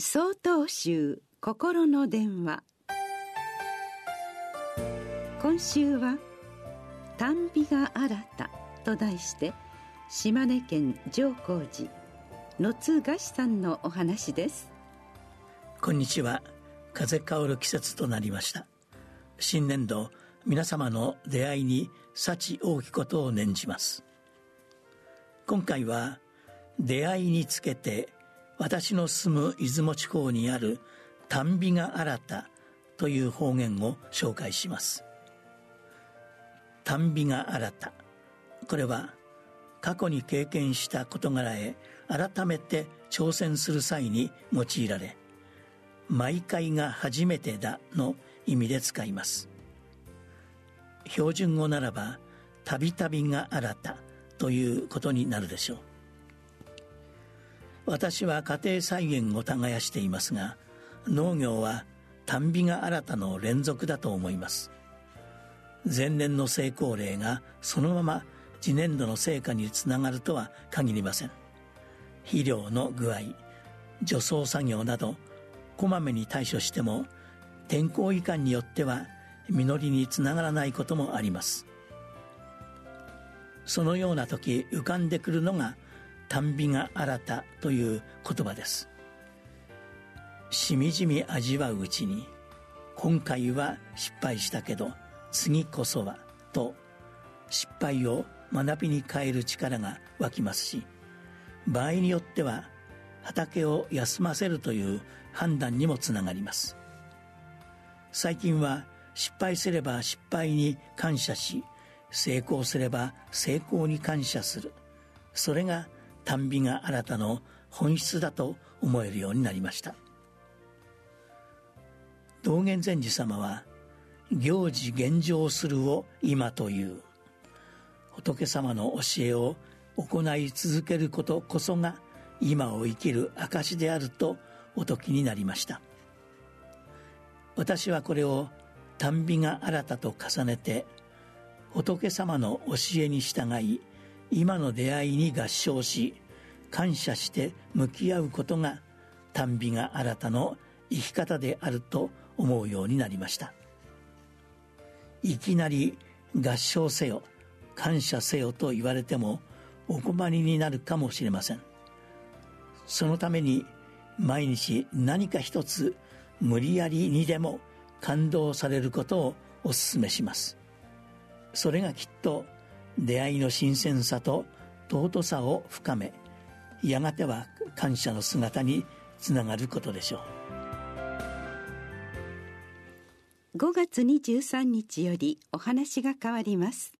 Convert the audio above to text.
総統集心の電話。今週は「短美が新た」と題して島根県上皇寺野津菓子さんのお話です。こんにちは。風薫る季節となりました。新年度皆様の出会いに幸多きことを念じます。今回は出会いにつけて私の住む出雲地方にある短美が新たという方言を紹介します。短美が新た。これは過去に経験した事柄へ改めて挑戦する際に用いられ毎回が初めてだの意味で使います。標準語ならばたびたびが新たということになるでしょう。私は家庭菜園を耕していますが農業は短美が新たの連続だと思います。前年の成功例がそのまま次年度の成果につながるとは限りません。肥料の具合除草作業などこまめに対処しても天候いかんによっては実りにつながらないこともあります。そのような時浮かんでくるのが短美が新たという言葉です。しみじみ味わううちに今回は失敗したけど次こそはと失敗を学びに変える力が湧きますし場合によっては畑を休ませるという判断にもつながります。最近は失敗すれば失敗に感謝し成功すれば成功に感謝する。それが短美が新たの本質だと思えるようになりました。道元禅師様は「行事現状するを今という」仏様の教えを行い続けることこそが今を生きる証であるとお説きになりました。私はこれを短美が新たと重ねて仏様の教えに従い今の出会いに合唱し感謝して向き合うことが短美が新たの生き方であると思うようになりました。いきなり合唱せよ感謝せよと言われてもお困りになるかもしれません。そのために毎日何か一つ無理やりにでも感動されることをお勧めします。それがきっと出会いの新鮮さと尊さを深めやがては感謝の姿につながることでしょう。5月23日よりお話が変わります。